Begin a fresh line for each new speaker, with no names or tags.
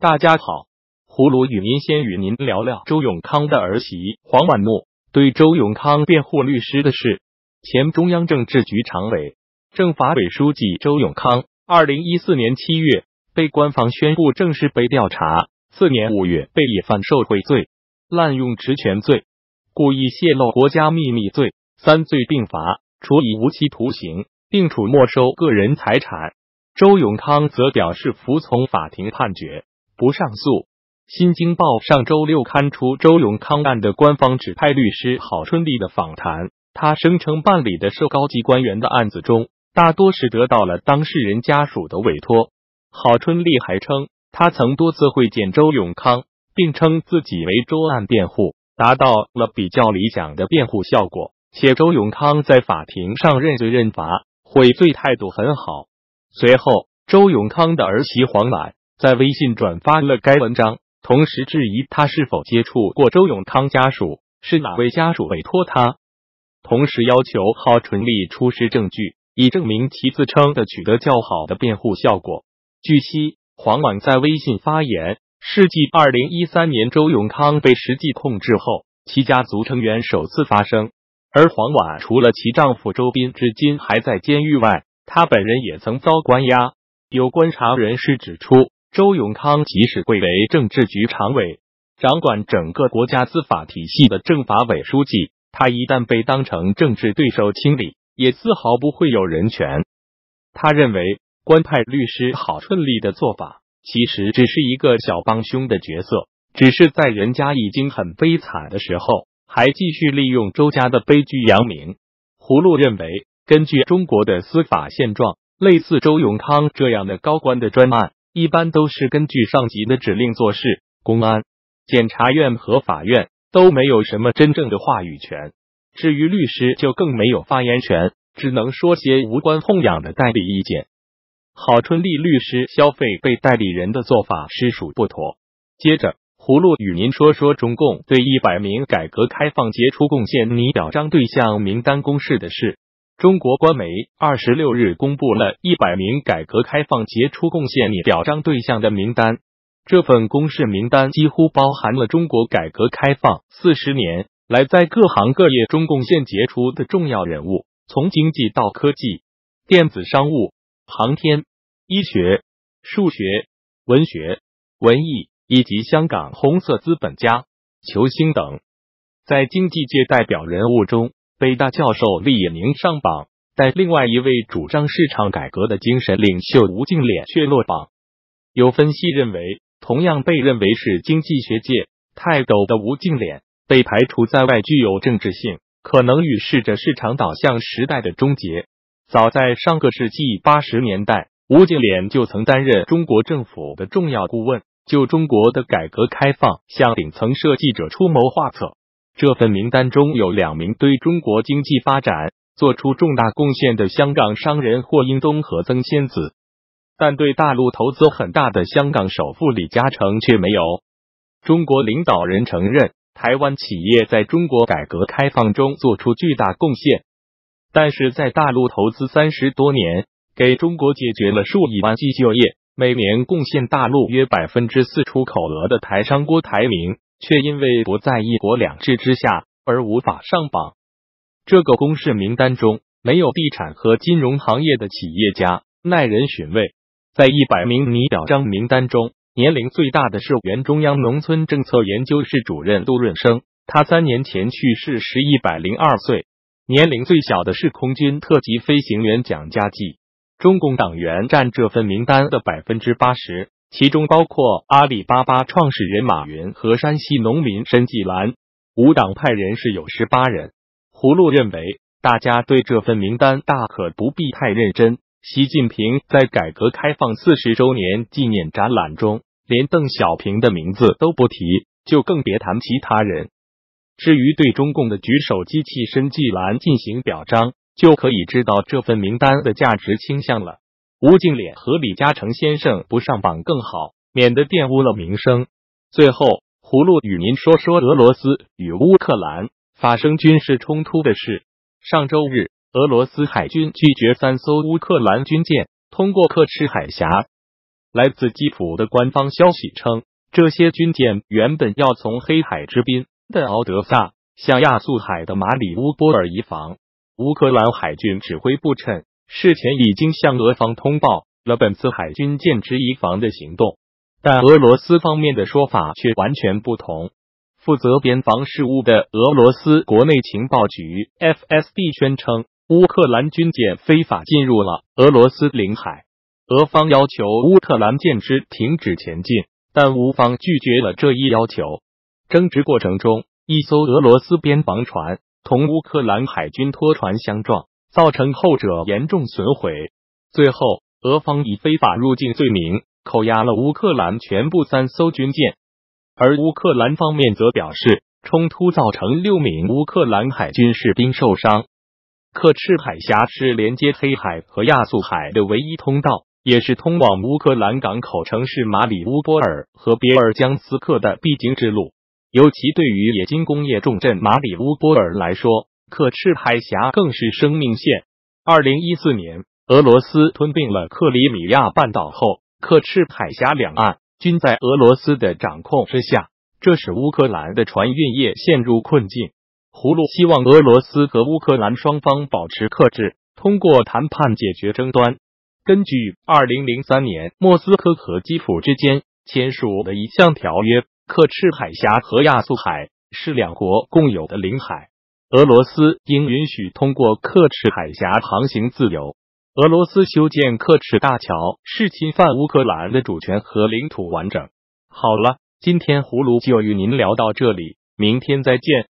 大家好，葫芦与您先与您聊聊周永康的儿媳黄婉诺对周永康辩护律师的事。前中央政治局常委、政法委书记周永康，二零一四年七月被官方宣布正式被调查，次年五月被以犯受贿罪、滥用职权罪、故意泄露国家秘密罪三罪并罚，处以无期徒刑，并处没收个人财产。周永康则表示服从法庭判决，不上诉。新京报上周六刊出周永康案的官方指派律师郝春丽的访谈。他声称办理的涉高级官员的案子中，大多是得到了当事人家属的委托。郝春丽还称，他曾多次会见周永康，并称自己为周案辩护，达到了比较理想的辩护效果。且周永康在法庭上认罪认罚，悔罪态度很好。随后，周永康的儿媳黄婉在微信转发了该文章，同时质疑他是否接触过周永康家属，是哪位家属委托他。同时要求郝纯丽出示证据，以证明其自称的取得较好的辩护效果。据悉，黄婉在微信发言，是继二零一三年周永康被实际控制后，其家族成员首次发声。而黄婉除了其丈夫周斌至今还在监狱外，她本人也曾遭关押。有观察人士指出，周永康即使贵为政治局常委，掌管整个国家司法体系的政法委书记。他一旦被当成政治对手清理，也丝毫不会有人权。他认为，官派律师郝顺利的做法，其实只是一个小帮凶的角色，只是在人家已经很悲惨的时候，还继续利用周家的悲剧扬名。葫芦认为，根据中国的司法现状，类似周永康这样的高官的专案，一般都是根据上级的指令做事，公安、检察院和法院。都没有什么真正的话语权，至于律师就更没有发言权，只能说些无关痛痒的代理意见。郝春丽律师消费被代理人的做法实属不妥。接着，葫芦与您说说中共对一百名改革开放杰出贡献拟表彰对象名单公示的事。中国官媒二十六日公布了一百名改革开放杰出贡献拟表彰对象的名单。这份公示名单几乎包含了中国改革开放四十年来在各行各业中贡献杰出的重要人物，从经济到科技、电子商务、航天、医学、数学、文学、文艺以及香港红色资本家、球星等。在经济界代表人物中，北大教授厉以宁上榜，但另外一位主张市场改革的精神领袖吴敬琏却落榜。有分析认为。同样被认为是经济学界泰斗的吴敬琏被排除在外，具有政治性，可能预示着市场导向时代的终结。早在上个世纪八十年代，吴敬琏就曾担任中国政府的重要顾问，就中国的改革开放向顶层设计者出谋划策。这份名单中有两名对中国经济发展做出重大贡献的香港商人霍英东和曾仙子。但对大陆投资很大的香港首富李嘉诚却没有。中国领导人承认，台湾企业在中国改革开放中做出巨大贡献，但是在大陆投资三十多年，给中国解决了数以万计就业，每年贡献大陆约百分之四出口额的台商郭台铭，却因为不在一国两制之下而无法上榜。这个公示名单中没有地产和金融行业的企业家，耐人寻味。在一百名拟表彰名单中，年龄最大的是原中央农村政策研究室主任杜润生，他三年前去世时一百零二岁；年龄最小的是空军特级飞行员蒋家骥。中共党员占这份名单的百分之八十，其中包括阿里巴巴创始人马云和山西农民申纪兰。无党派人士有十八人。葫芦认为，大家对这份名单大可不必太认真。习近平在改革开放四十周年纪念展览中，连邓小平的名字都不提，就更别谈其他人。至于对中共的举手机器申纪兰进行表彰，就可以知道这份名单的价值倾向了。吴敬琏和李嘉诚先生不上榜更好，免得玷污了名声。最后，葫芦与您说说俄罗斯与乌克兰发生军事冲突的事。上周日。俄罗斯海军拒绝三艘乌克兰军舰通过刻赤海峡来自基辅的官方消息称，这些军舰原本要从黑海之滨的敖德萨向亚速海的马里乌波尔移防。乌克兰海军指挥部称，事前已经向俄方通报了本次海军舰只移防的行动，但俄罗斯方面的说法却完全不同。负责边防事务的俄罗斯国内情报局 FSB 宣称，乌克兰军舰非法进入了俄罗斯领海。俄方要求乌克兰舰只停止前进，但乌方拒绝了这一要求。争执过程中，一艘俄罗斯边防船同乌克兰海军拖船相撞，造成后者严重损毁。最后，俄方以非法入境罪名扣押了乌克兰全部三艘军舰，而乌克兰方面则表示，冲突造成六名乌克兰海军士兵受伤。克赤海峡是连接黑海和亚速海的唯一通道。也是通往乌克兰港口城市马里乌波尔和别尔江斯克的必经之路，尤其对于冶金工业重镇马里乌波尔来说，克赤海峡更是生命线。二零一四年，俄罗斯吞并了克里米亚半岛后，克赤海峡两岸均在俄罗斯的掌控之下，这使乌克兰的船运业陷入困境。胡卢希望俄罗斯和乌克兰双方保持克制，通过谈判解决争端。根据二零零三年莫斯科和基辅之间签署的一项条约，克赤海峡和亚速海是两国共有的领海，俄罗斯应允许通过克赤海峡航行自由。俄罗斯修建克赤大桥是侵犯乌克兰的主权和领土完整。好了，今天葫芦就与您聊到这里，明天再见。